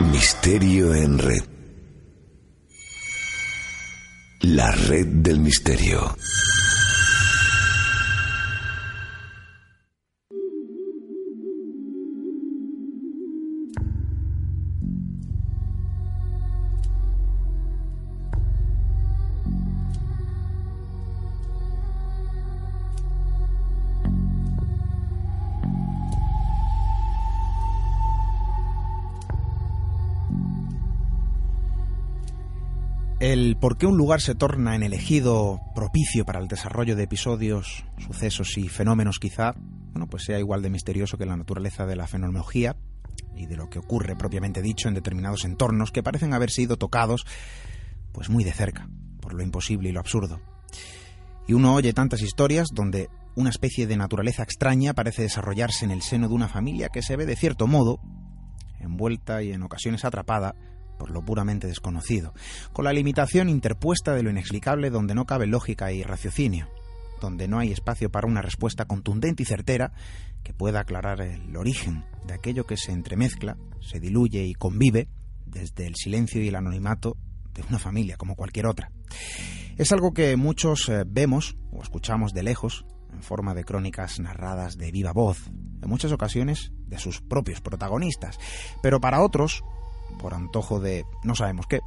Misterio en red. La red del misterio. Por qué un lugar se torna en elegido propicio para el desarrollo de episodios, sucesos y fenómenos quizá, bueno, pues sea igual de misterioso que la naturaleza de la fenomenología y de lo que ocurre propiamente dicho en determinados entornos que parecen haber sido tocados pues muy de cerca por lo imposible y lo absurdo. Y uno oye tantas historias donde una especie de naturaleza extraña parece desarrollarse en el seno de una familia que se ve de cierto modo envuelta y en ocasiones atrapada por lo puramente desconocido, con la limitación interpuesta de lo inexplicable donde no cabe lógica y raciocinio, donde no hay espacio para una respuesta contundente y certera que pueda aclarar el origen de aquello que se entremezcla, se diluye y convive desde el silencio y el anonimato de una familia como cualquier otra. Es algo que muchos eh, vemos o escuchamos de lejos en forma de crónicas narradas de viva voz, en muchas ocasiones de sus propios protagonistas, pero para otros por antojo de no sabemos qué,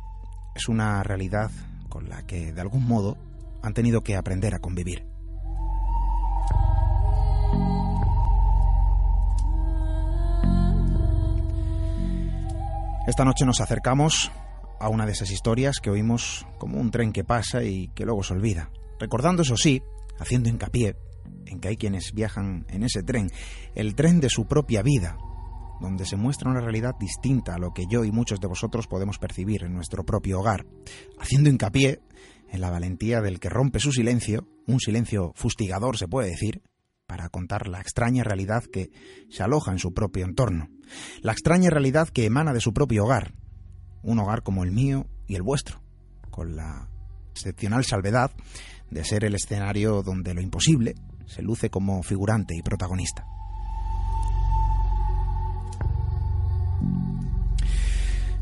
es una realidad con la que de algún modo han tenido que aprender a convivir. Esta noche nos acercamos a una de esas historias que oímos como un tren que pasa y que luego se olvida, recordando eso sí, haciendo hincapié en que hay quienes viajan en ese tren, el tren de su propia vida, donde se muestra una realidad distinta a lo que yo y muchos de vosotros podemos percibir en nuestro propio hogar, haciendo hincapié en la valentía del que rompe su silencio, un silencio fustigador se puede decir, para contar la extraña realidad que se aloja en su propio entorno, la extraña realidad que emana de su propio hogar, un hogar como el mío y el vuestro, con la excepcional salvedad de ser el escenario donde lo imposible se luce como figurante y protagonista.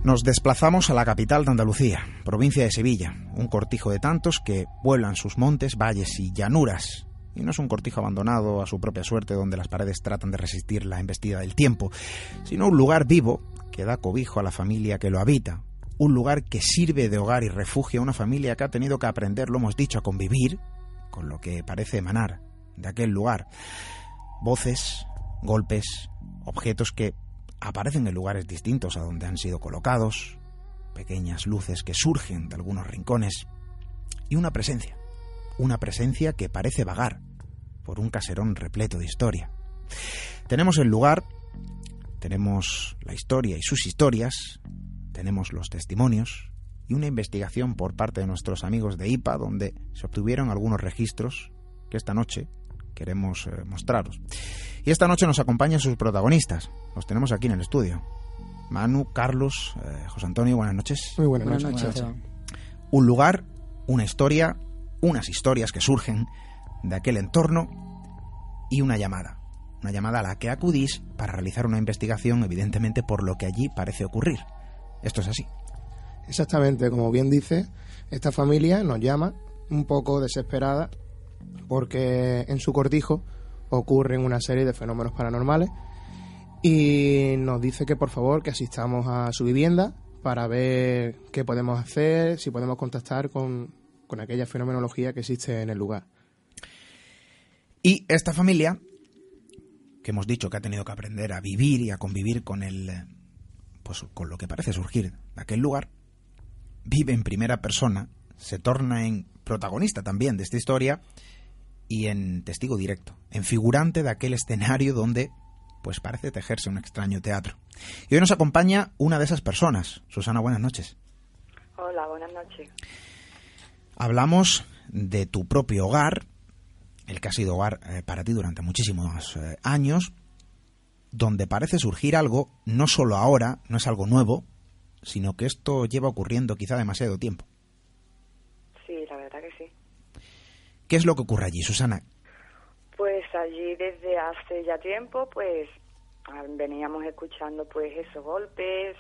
Nos desplazamos a la capital de Andalucía, provincia de Sevilla, un cortijo de tantos que vuelan sus montes, valles y llanuras. Y no es un cortijo abandonado a su propia suerte donde las paredes tratan de resistir la embestida del tiempo, sino un lugar vivo que da cobijo a la familia que lo habita, un lugar que sirve de hogar y refugio a una familia que ha tenido que aprender, lo hemos dicho, a convivir con lo que parece emanar de aquel lugar. Voces, golpes, objetos que aparecen en lugares distintos a donde han sido colocados, pequeñas luces que surgen de algunos rincones y una presencia, una presencia que parece vagar por un caserón repleto de historia. Tenemos el lugar, tenemos la historia y sus historias, tenemos los testimonios y una investigación por parte de nuestros amigos de IPA donde se obtuvieron algunos registros que esta noche queremos eh, mostraros. Y esta noche nos acompañan sus protagonistas. Los tenemos aquí en el estudio. Manu, Carlos, eh, José Antonio, buenas noches. Muy buenas, noches. Un lugar, una historia, unas historias que surgen de aquel entorno y una llamada. Una llamada a la que acudís para realizar una investigación, evidentemente, por lo que allí parece ocurrir. Esto es así. Exactamente, como bien dice, esta familia nos llama un poco desesperada porque en su cortijo ocurren una serie de fenómenos paranormales y nos dice que por favor que asistamos a su vivienda para ver qué podemos hacer, si podemos contactar con, con aquella fenomenología que existe en el lugar. Y esta familia, que hemos dicho que ha tenido que aprender a vivir y a convivir con el pues con lo que parece surgir de aquel lugar, vive en primera persona, se torna en protagonista también de esta historia y en testigo directo, en figurante de aquel escenario donde pues parece tejerse un extraño teatro. Y hoy nos acompaña una de esas personas. Susana, buenas noches. Hola, buenas noches. Hablamos de tu propio hogar, el que ha sido hogar eh, para ti durante muchísimos eh, años, donde parece surgir algo, no solo ahora, no es algo nuevo, sino que esto lleva ocurriendo quizá demasiado tiempo. ¿Qué es lo que ocurre allí, Susana? Pues allí desde hace ya tiempo, pues veníamos escuchando pues esos golpes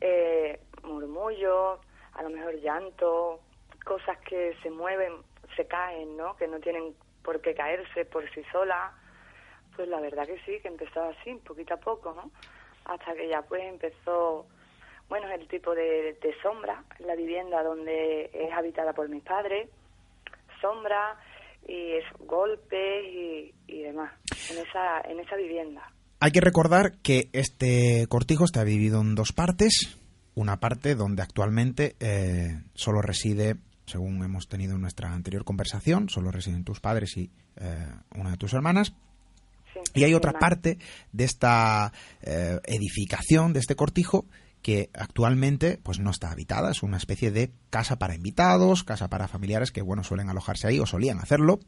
eh, murmullos, a lo mejor llanto, cosas que se mueven, se caen, ¿no? Que no tienen por qué caerse por sí solas. Pues la verdad que sí, que empezó así, poquito a poco, ¿no? Hasta que ya pues empezó, bueno, el tipo de sombra, la vivienda donde es habitada por mis padres, sombra y es golpes y, y demás, en esa, en esa vivienda. Hay que recordar que este cortijo está dividido en dos partes. Una parte donde actualmente eh, solo reside, según hemos tenido en nuestra anterior conversación, solo residen tus padres y eh, una de tus hermanas. Sí, Y hay otra hermana. parte de esta eh, edificación, de este cortijo, que actualmente pues no está habitada. Es una especie de casa para invitados, casa para familiares que bueno suelen alojarse ahí o solían hacerlo.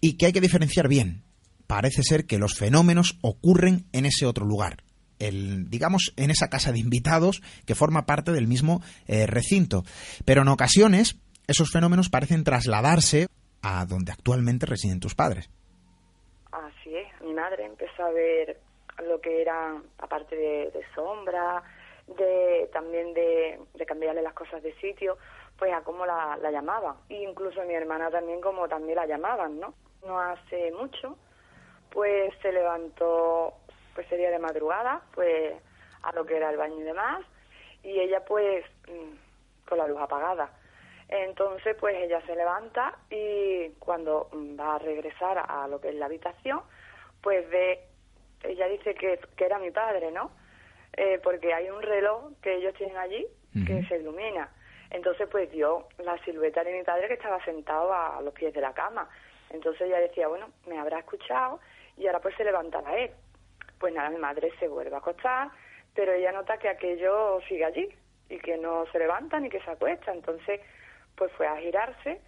Y que hay que diferenciar bien. Parece ser que los fenómenos ocurren en ese otro lugar. El, digamos, en esa casa de invitados que forma parte del mismo eh, recinto. Pero en ocasiones esos fenómenos parecen trasladarse a donde actualmente residen tus padres. Así es, mi madre empezó a ver lo que era, aparte de, de sombra, de también de, de cambiarle las cosas de sitio, pues a cómo la, la llamaban. Y incluso mi hermana también como también la llamaban, ¿no? No hace mucho, pues se levantó, pues sería de madrugada, pues a lo que era el baño y demás, y ella pues mm, con la luz apagada. Entonces, pues ella se levanta y cuando va a regresar a lo que es la habitación, pues ve, ella dice que era mi padre, ¿no? Eh, porque hay un reloj que ellos tienen allí que se ilumina. Entonces, pues vio la silueta de mi padre que estaba sentado a, a los pies de la cama. Entonces ella decía, bueno, me habrá escuchado y ahora pues se levantará él. Pues nada, mi madre se vuelve a acostar, pero ella nota que aquello sigue allí y que no se levanta ni que se acuesta. Entonces, pues fue a girarse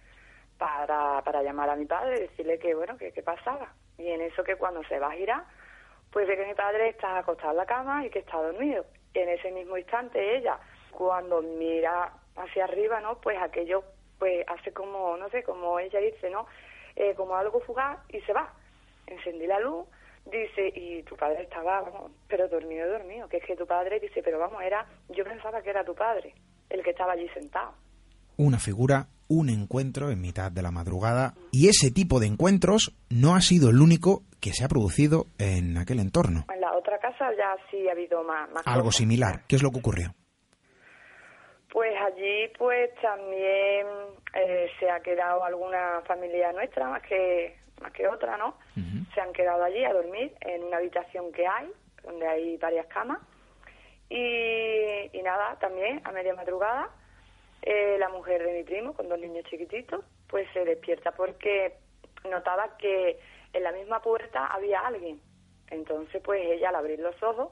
para, para llamar a mi padre y decirle que, bueno, que qué pasaba. Y en eso que cuando se va a girar, pues ve que mi padre está acostado en la cama y que está dormido. En ese mismo instante ella, cuando mira hacia arriba, ¿no? Pues aquello, pues hace como, no sé, como ella dice, ¿no? Eh, como algo fugaz y se va. Encendí la luz, dice, y tu padre estaba, vamos, pero dormido, dormido. Que es que tu padre dice, pero vamos, era, yo pensaba que era tu padre, el que estaba allí sentado. una figura, un encuentro en mitad de la madrugada y ese tipo de encuentros no ha sido el único que se ha producido en aquel entorno. En la otra casa ya sí ha habido más, más Algo cosas. similar. ¿Qué es lo que ocurrió? Pues allí pues también eh, se ha quedado alguna familia nuestra más que más que otra, ¿no? Se han quedado allí a dormir en una habitación que hay, donde hay varias camas. Y, y nada, también a media madrugada, eh, la mujer de mi primo, con dos niños chiquititos, pues se despierta porque notaba que en la misma puerta había alguien. Entonces, pues ella al abrir los ojos,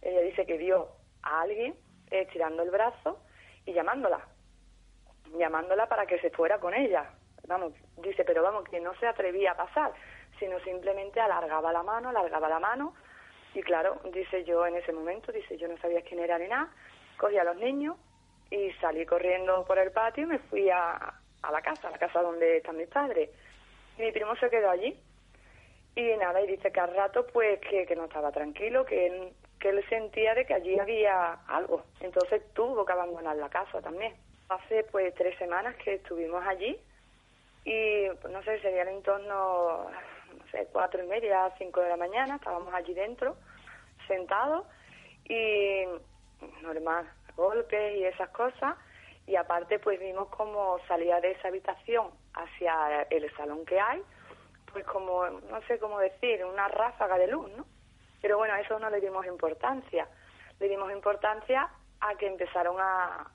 ella dice que vio a alguien eh, estirando el brazo y llamándola, llamándola para que se fuera con ella. Vamos, dice, pero vamos, que no se atrevía a pasar, sino simplemente alargaba la mano, alargaba la mano. Y claro, dice yo en ese momento, dice yo no sabía quién era ni nada, cogí a los niños y salí corriendo por el patio y me fui a, a la casa, a la casa donde están mis padres. Y mi primo se quedó allí. Y nada, y dice que al rato pues que, que no estaba tranquilo, que que él sentía de que allí había algo. Entonces tuvo que abandonar la casa también. Hace pues tres semanas que estuvimos allí y pues, no sé, serían en torno, no sé, cuatro y media, cinco de la mañana, estábamos allí dentro, sentados y normal, golpes y esas cosas. Y aparte pues vimos como salía de esa habitación hacia el salón que hay, pues como, no sé cómo decir, una ráfaga de luz, ¿no? Pero bueno, a eso no le dimos importancia. Le dimos importancia a que empezaron a,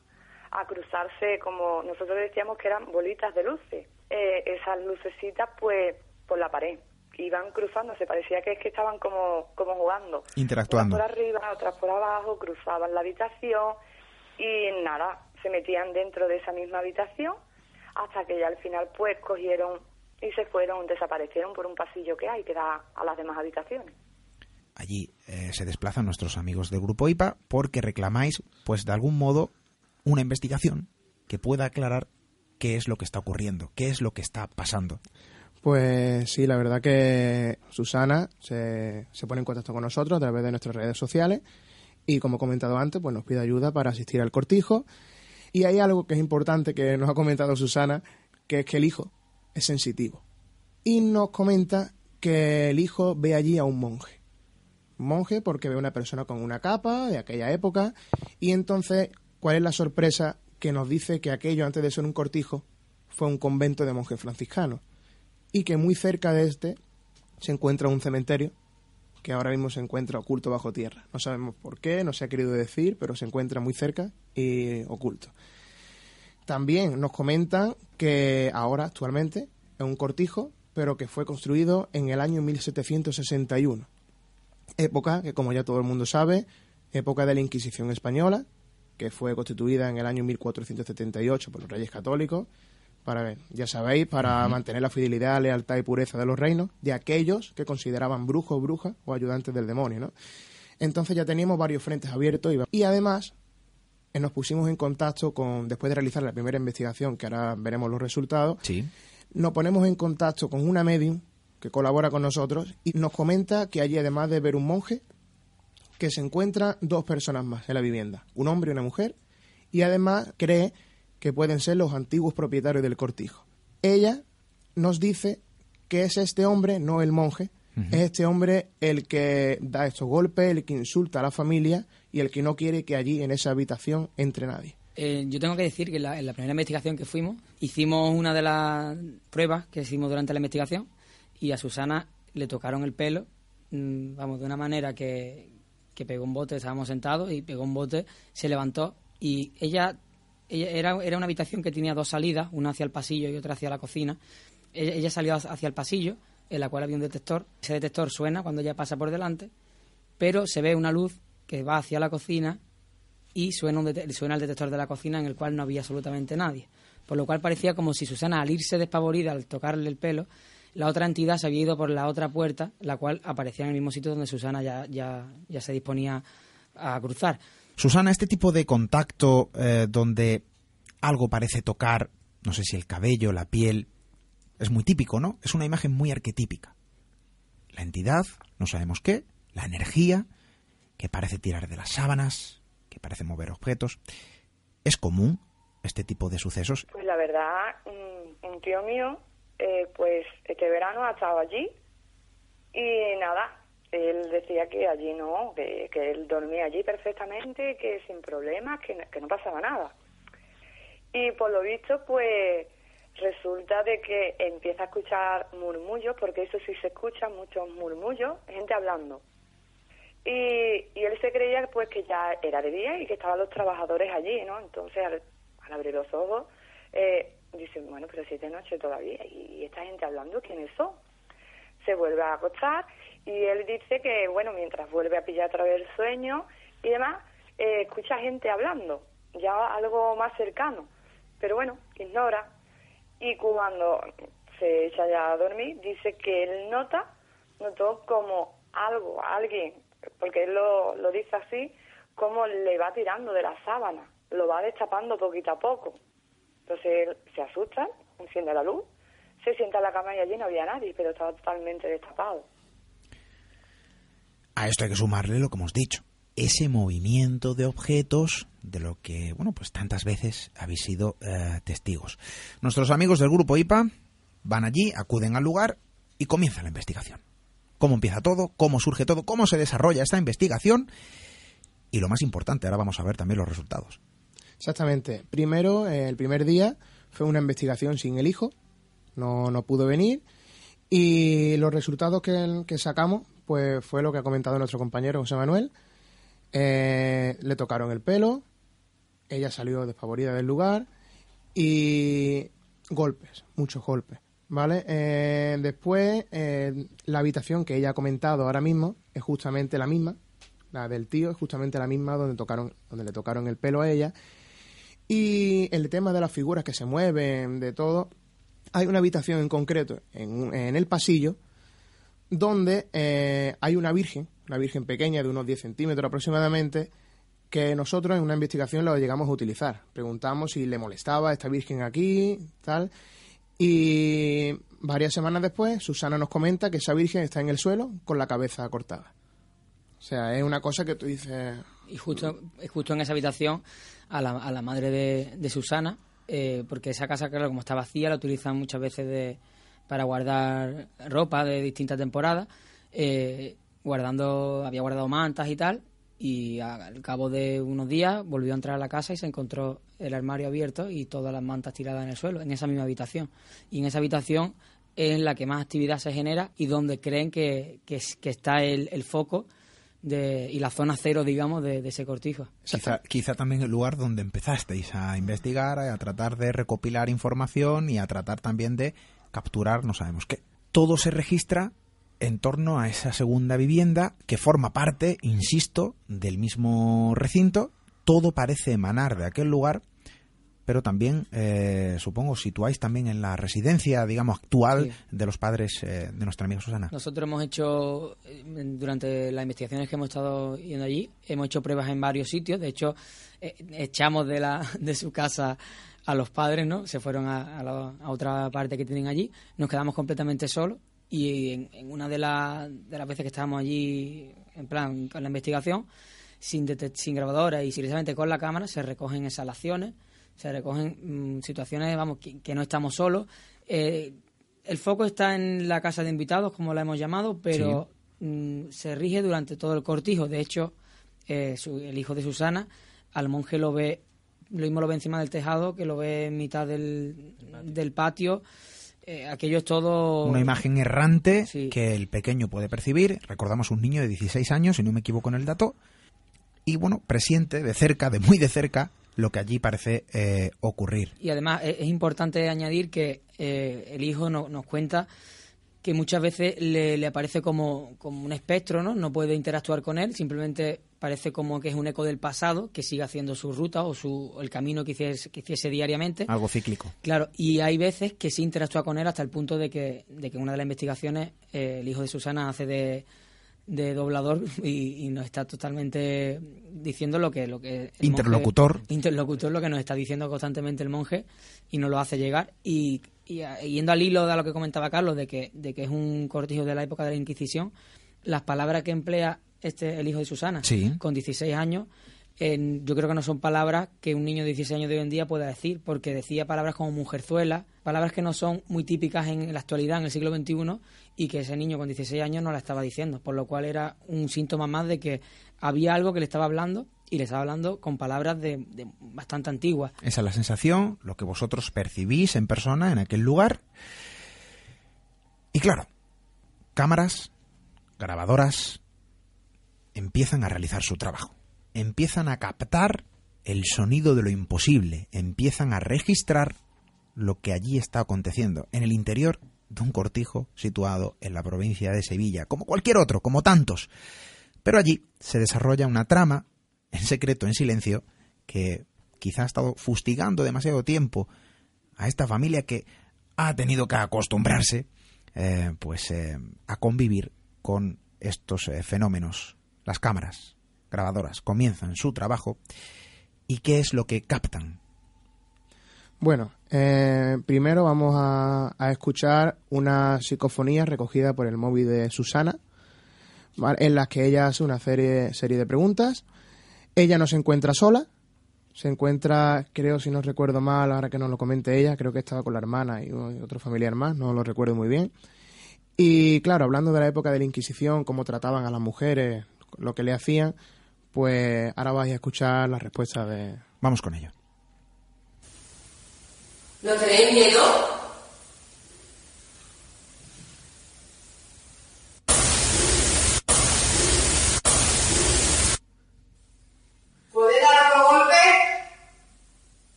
a cruzarse como nosotros decíamos que eran bolitas de luces. Eh, esas lucecitas, pues, por la pared. Iban cruzándose, parecía que es que estaban como, como jugando. Interactuando. Unas por arriba, otras por abajo, cruzaban la habitación y nada, se metían dentro de esa misma habitación hasta que ya al final, pues, cogieron y se fueron, desaparecieron por un pasillo que hay que da a las demás habitaciones. Allí eh, se desplazan nuestros amigos del grupo IPA porque reclamáis, pues de algún modo, una investigación que pueda aclarar qué es lo que está ocurriendo, qué es lo que está pasando. Pues sí, la verdad que Susana se, pone en contacto con nosotros a través de nuestras redes sociales y como he comentado antes, pues nos pide ayuda para asistir al cortijo. Y hay algo que es importante que nos ha comentado Susana, que es que el hijo es sensitivo. Y nos comenta que el hijo ve allí a un monje. Monje porque ve a una persona con una capa de aquella época. Y entonces, ¿cuál es la sorpresa que nos dice que aquello antes de ser un cortijo fue un convento de monjes franciscanos? Y que muy cerca de este se encuentra un cementerio que ahora mismo se encuentra oculto bajo tierra. No sabemos por qué, no se ha querido decir, pero se encuentra muy cerca y oculto. También nos comentan que ahora, actualmente, es un cortijo, pero que fue construido en el año 1761. Época que, como ya todo el mundo sabe, época de la Inquisición española, que fue constituida en el año 1478 por los reyes católicos para ver, ya sabéis, para mantener la fidelidad, lealtad y pureza de los reinos de aquellos que consideraban brujos, brujas o ayudantes del demonio, ¿no? Entonces ya teníamos varios frentes abiertos y, además eh, nos pusimos en contacto con, después de realizar la primera investigación, que ahora veremos los resultados, Sí. nos ponemos en contacto con una medium que colabora con nosotros y nos comenta que allí, además de ver un monje, que se encuentran dos personas más en la vivienda, un hombre y una mujer, y además cree que pueden ser los antiguos propietarios del cortijo. Ella nos dice que es este hombre, no el monje, es este hombre el que da estos golpes, el que insulta a la familia y el que no quiere que allí en esa habitación entre nadie. Eh, yo tengo que decir que en la, en la primera investigación que fuimos, hicimos una de las pruebas que hicimos durante la investigación y a Susana le tocaron el pelo, mm, vamos, de una manera que, que pegó un bote, estábamos sentados y pegó un bote, se levantó y ella era, era una habitación que tenía dos salidas, una hacia el pasillo y otra hacia la cocina. Ella, salió hacia el pasillo, en la cual había un detector. Ese detector suena cuando ella pasa por delante, pero se ve una luz que va hacia la cocina y suena, un suena el detector de la cocina en el cual no había absolutamente nadie. Por lo cual parecía como si Susana, al irse despavorida, al tocarle el pelo, la otra entidad se había ido por la otra puerta, la cual aparecía en el mismo sitio donde Susana ya, ya, ya se disponía a cruzar. Susana, este tipo de contacto eh, donde algo parece tocar, no sé si el cabello, la piel, es muy típico, ¿no? Es una imagen muy arquetípica. La entidad, no sabemos qué, la energía, que parece tirar de las sábanas, que parece mover objetos. ¿Es común este tipo de sucesos? Pues la verdad, un, tío mío, eh, pues este verano ha estado allí y nada, él decía que allí no, que, que él dormía allí perfectamente, que sin problemas, que, que no pasaba nada. Y por lo visto, pues resulta de que empieza a escuchar murmullos, porque eso sí se escucha, muchos murmullos, gente hablando. Y, y él se creía pues que ya era de día y que estaban los trabajadores allí, ¿no? Entonces al, al abrir los ojos eh, dice, bueno, pero si es de noche todavía y, y esta gente hablando, ¿quiénes son? Se vuelve a acostar y él dice que, bueno, mientras vuelve a pillar otra vez el sueño y demás, eh, escucha gente hablando, ya algo más cercano, pero bueno, ignora. Y cuando se echa ya a dormir, dice que él nota, notó como algo, alguien, porque él lo, lo dice así, como le va tirando de la sábana, lo va destapando poquito a poco. Entonces él se asusta, enciende la luz, se sienta en la cama y allí no había nadie, pero estaba totalmente destapado. A esto hay que sumarle lo que hemos dicho. Ese movimiento de objetos de lo que, bueno, pues tantas veces habéis sido eh, testigos. Nuestros amigos del grupo IPA van allí, acuden al lugar y comienza la investigación. Cómo empieza todo, cómo surge todo, cómo se desarrolla esta investigación y lo más importante, ahora vamos a ver también los resultados. Exactamente. Primero, eh, el primer día fue una investigación sin el hijo, no, no pudo venir y los resultados que, que sacamos pues fue lo que ha comentado nuestro compañero José Manuel. Eh, le tocaron el pelo, ella salió despavorida del lugar y golpes, muchos golpes. ¿Vale? Eh, después, eh, la habitación que ella ha comentado ahora mismo es justamente la misma, la del tío es justamente la misma donde tocaron, donde le tocaron el pelo a ella. Y el tema de las figuras que se mueven, de todo, hay una habitación en concreto en, en el pasillo donde eh, hay una virgen, una virgen pequeña de unos 10 centímetros aproximadamente, que nosotros en una investigación lo llegamos a utilizar. Preguntamos si le molestaba esta virgen aquí, tal. Y varias semanas después, Susana nos comenta que esa virgen está en el suelo con la cabeza cortada. O sea, es una cosa que tú dices, y justo, justo en esa habitación a la, a la madre de, de Susana, eh, porque esa casa, claro, como está vacía, la utilizan muchas veces de, para guardar ropa de distintas temporadas, eh, guardando, había guardado mantas y tal, y al cabo de unos días volvió a entrar a la casa y se encontró el armario abierto y todas las mantas tiradas en el suelo, en esa misma habitación. Y en esa habitación es en la que más actividad se genera y donde creen que, que, está el, el foco de, y la zona cero, digamos, de, ese cortijo. Quizá, quizá, también el lugar donde empezasteis a investigar, a tratar de recopilar información y a tratar también de capturar, no sabemos qué. Todo se registra en torno a esa segunda vivienda que forma parte, insisto, del mismo recinto. Todo parece emanar de aquel lugar pero también, eh, supongo, situáis también en la residencia, digamos, actual de los padres eh, de nuestra amiga Susana. Nosotros hemos hecho, eh, durante las investigaciones que hemos estado yendo allí, hemos hecho pruebas en varios sitios. De hecho, echamos de, la, de su casa a los padres, ¿no? Se fueron a, a, otra parte que tienen allí. Nos quedamos completamente solos y en, una de, de las veces que estábamos allí, en plan, con la investigación, sin, sin grabadora y simplemente con la cámara, se recogen exhalaciones se recogen mm, situaciones, vamos, que, no estamos solos. Eh, el foco está en la casa de invitados, como la hemos llamado, pero mm, se rige durante todo el cortijo. De hecho, eh, el hijo de Susana, al monje lo ve, lo mismo lo ve encima del tejado, que lo ve en mitad del, del patio. Eh, aquello es todo... Una imagen errante que el pequeño puede percibir. Recordamos un niño de 16 años, si no me equivoco en el dato. Y bueno, presiente de cerca, de muy de cerca, lo que allí parece eh, ocurrir. Y además es, importante añadir que eh, el hijo nos cuenta que muchas veces le, aparece como, como, un espectro, ¿no? No puede interactuar con él, simplemente parece como que es un eco del pasado, que sigue haciendo su ruta o su, el camino que hiciese, que hiciese diariamente. Algo cíclico. Claro, y hay veces que sí interactúa con él hasta el punto de que, de que en una de las investigaciones eh, el hijo de Susana hace de de doblador y, nos está totalmente diciendo lo que lo que interlocutor interlocutor lo que nos está diciendo constantemente el monje y nos lo hace llegar y, yendo al hilo de lo que comentaba Carlos de que de que es un cortijo de la época de la Inquisición las palabras que emplea este el hijo de Susana con 16 años yo creo que no son palabras que un niño de 16 años de hoy en día pueda decir, porque decía palabras como mujerzuela, palabras que no son muy típicas en la actualidad, en el siglo XXI, y que ese niño con 16 años no la estaba diciendo, por lo cual era un síntoma más de que había algo que le estaba hablando y le estaba hablando con palabras de, bastante antiguas. Esa es la sensación, lo que vosotros percibís en persona en aquel lugar. Y claro, cámaras, grabadoras, empiezan a realizar su trabajo empiezan a captar el sonido de lo imposible, empiezan a registrar lo que allí está aconteciendo, en el interior de un cortijo situado en la provincia de Sevilla, como cualquier otro, como tantos. Pero allí se desarrolla una trama, en secreto, en silencio, que quizá ha estado fustigando demasiado tiempo a esta familia que ha tenido que acostumbrarse eh, pues eh, a convivir con estos eh, fenómenos, las cámaras, grabadoras comienzan su trabajo y qué es lo que captan. Bueno, primero vamos a, escuchar una psicofonía recogida por el móvil de Susana, en la que ella hace una serie, serie de preguntas. Ella no se encuentra sola, se encuentra, creo, si no recuerdo mal, ahora que nos lo comente ella, creo que estaba con la hermana y otro familiar más, no lo recuerdo muy bien. Y claro, hablando de la época de la Inquisición, cómo trataban a las mujeres, lo que le hacían, pues ahora vais a escuchar la respuesta de... Vamos con ello. ¿No tenéis miedo?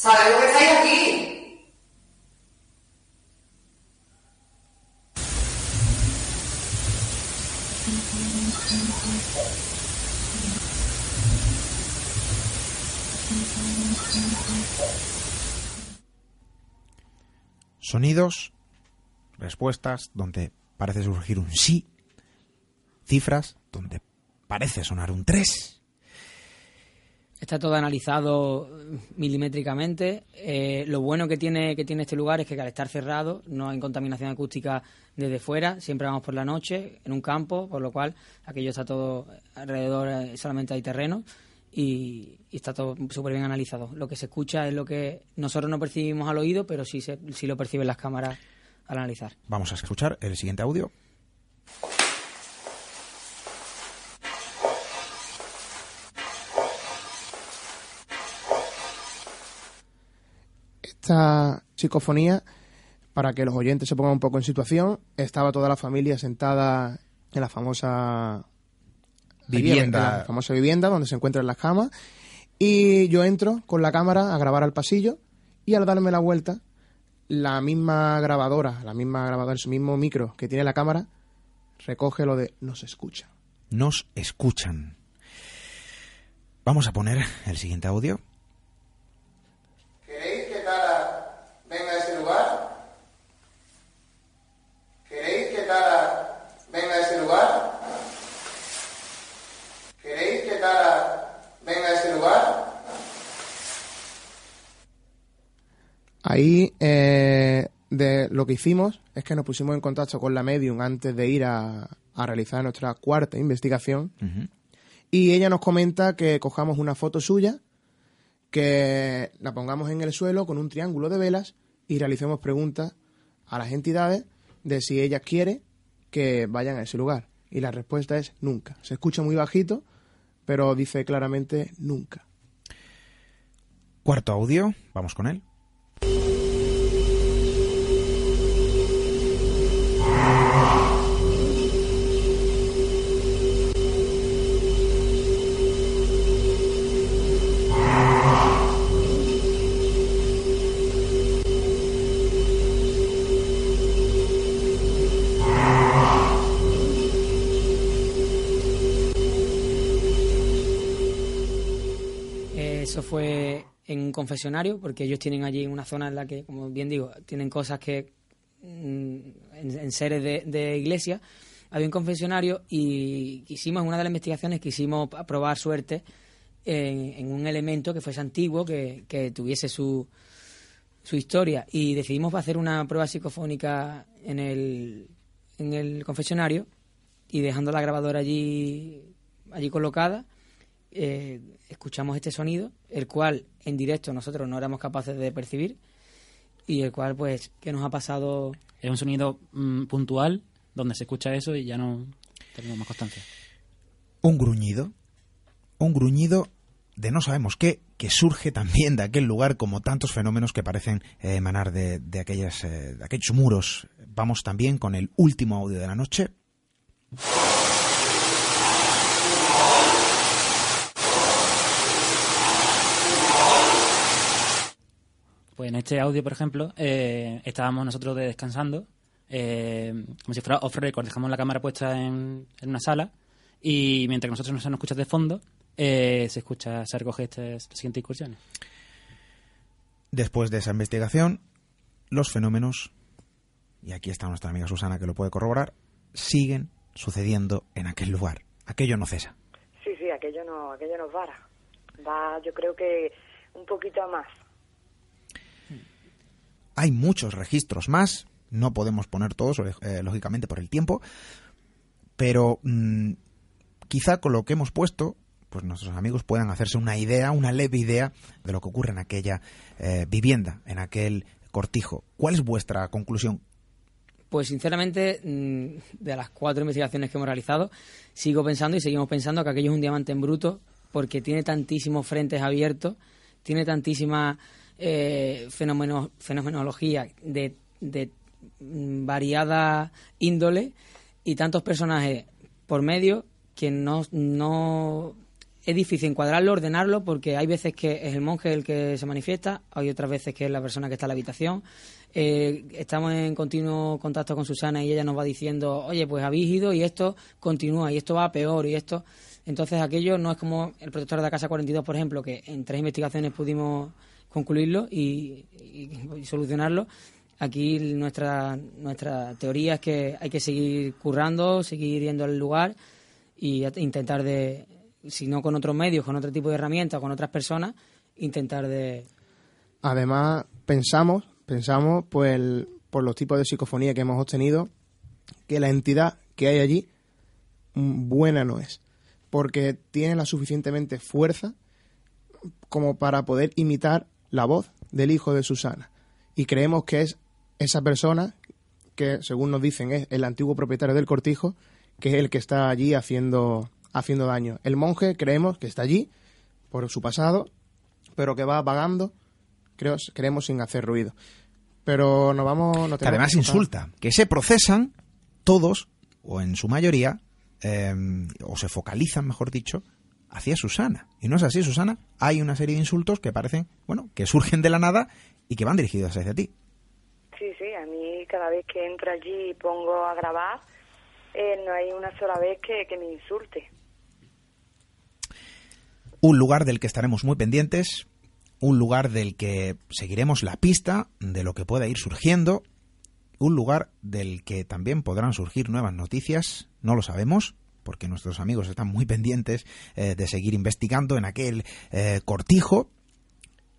Sabemos que estáis aquí. Sonidos, respuestas donde parece surgir un sí, cifras donde parece sonar un 3. Está todo analizado milimétricamente. Eh, lo bueno que tiene, que tiene este lugar es que al estar cerrado no hay contaminación acústica desde fuera. Siempre vamos por la noche en un campo, por lo cual aquello está todo alrededor, eh, solamente hay terreno y, y está todo súper bien analizado. Lo que se escucha es lo que nosotros no percibimos al oído, pero sí, se, sí lo perciben las cámaras al analizar. Vamos a escuchar el siguiente audio. Esta psicofonía, para que los oyentes se pongan un poco en situación, estaba toda la familia sentada en la famosa Vivienda. en la famosa vivienda donde se encuentran las camas y yo entro con la cámara a grabar al pasillo y al darme la vuelta la misma grabadora, la misma grabadora, el mismo micro que tiene la cámara recoge lo de no se escucha. Nos escuchan. Vamos a poner el siguiente audio. ¿Queréis que Tara venga a ese lugar? ¿Queréis que Tara venga a ese lugar? ¿Queréis que Tara venga a ese lugar? Ahí eh, de lo que hicimos es que nos pusimos en contacto con la medium antes de ir a, a realizar nuestra cuarta investigación y ella nos comenta que cojamos una foto suya, que la pongamos en el suelo con un triángulo de velas y realicemos preguntas a las entidades de si ellas quieren que vayan a ese lugar. Y la respuesta es nunca. Se escucha muy bajito, pero dice claramente nunca. Cuarto audio, vamos con él. Confesionario, porque ellos tienen allí una zona en la que, como bien digo, tienen cosas que mm, en, seres de, de iglesia. Había un confesionario y quisimos, en una de las investigaciones, quisimos probar suerte en, en un elemento que fuese antiguo, que, que tuviese su, su historia. Y decidimos hacer una prueba psicofónica en el, en el confesionario y dejando la grabadora allí, allí colocada eh, escuchamos este sonido, el cual en directo nosotros no éramos capaces de percibir y el cual, pues, que nos ha pasado Es un sonido mm, puntual donde se escucha eso y ya no tenemos más constancia. Un gruñido. Un gruñido de no sabemos qué, que surge también de aquel lugar como tantos fenómenos que parecen eh, emanar de, de aquellas, eh, de aquellos muros. Vamos también con el último audio de la noche. Pues en este audio, por ejemplo, eh, estábamos nosotros de descansando, eh, como si fuera off record, dejamos la cámara puesta en, en una sala y mientras que nosotros no se nos escucha de fondo, eh, se escucha, se recoge este, las siguientes incursiones. Después de esa investigación, los fenómenos, y aquí está nuestra amiga Susana que lo puede corroborar, siguen sucediendo en aquel lugar. Aquello no cesa. Sí, sí, aquello no, aquello no para. Va, yo creo que un poquito a más. Hay muchos registros más, no podemos poner todos, eh, lógicamente, por el tiempo, pero mm, quizá con lo que hemos puesto, pues nuestros amigos puedan hacerse una idea, una leve idea de lo que ocurre en aquella eh, vivienda, en aquel cortijo. ¿Cuál es vuestra conclusión? Pues sinceramente, mm, de las cuatro investigaciones que hemos realizado, sigo pensando y seguimos pensando que aquello es un diamante en bruto porque tiene tantísimos frentes abiertos, tiene tantísima eh, fenomeno- fenomenología de, de mm, variada índole y tantos personajes por medio que no, no es difícil encuadrarlo, ordenarlo, porque hay veces que es el monje el que se manifiesta, hay otras veces que es la persona que está en la habitación. Eh, estamos en continuo contacto con Susana y ella nos va diciendo, oye, pues habéis ido y esto continúa y esto va peor y esto... Entonces aquello no es como el protector de la Casa 42, por ejemplo, que en tres investigaciones pudimos concluirlo y, solucionarlo. Aquí nuestra, teoría es que hay que seguir currando, seguir yendo al lugar y intentar de, si no con otros medios, con otro tipo de herramientas, con otras personas, intentar de... Además, pensamos, pensamos, pues, por los tipos de psicofonía que hemos obtenido, que la entidad que hay allí mm, buena no es. Porque tiene la suficientemente fuerza como para poder imitar la voz del hijo de Susana. Y creemos que es esa persona que, según nos dicen, es el antiguo propietario del cortijo, que es el que está allí haciendo, haciendo daño. El monje creemos que está allí por su pasado, pero que va vagando creo, creemos sin hacer ruido. Pero nos vamos... nos que además que insulta, que se procesan todos, o en su mayoría, eh, o se focalizan, mejor dicho, hacia Susana. Y no es así, Susana. Hay una serie de insultos que parecen, bueno, que surgen de la nada y que van dirigidos hacia ti. Sí, sí, a mí cada vez que entro allí y pongo a grabar, eh, no hay una sola vez que, que me insulte. Un lugar del que estaremos muy pendientes, un lugar del que seguiremos la pista de lo que pueda ir surgiendo, un lugar del que también podrán surgir nuevas noticias, no lo sabemos, porque nuestros amigos están muy pendientes eh, de seguir investigando en aquel eh, cortijo.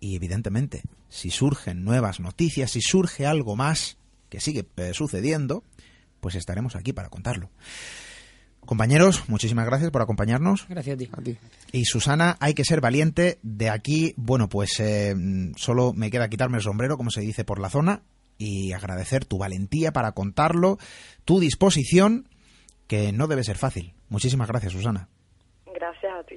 Y evidentemente, si surgen nuevas noticias, si surge algo más que sigue eh, sucediendo, pues estaremos aquí para contarlo. Compañeros, muchísimas gracias por acompañarnos. Gracias a ti. A ti. Y Susana, hay que ser valiente. De aquí, bueno, pues eh, solo me queda quitarme el sombrero, como se dice por la zona, y agradecer tu valentía para contarlo, tu disposición, que no debe ser fácil. Muchísimas gracias, Susana. Gracias a ti.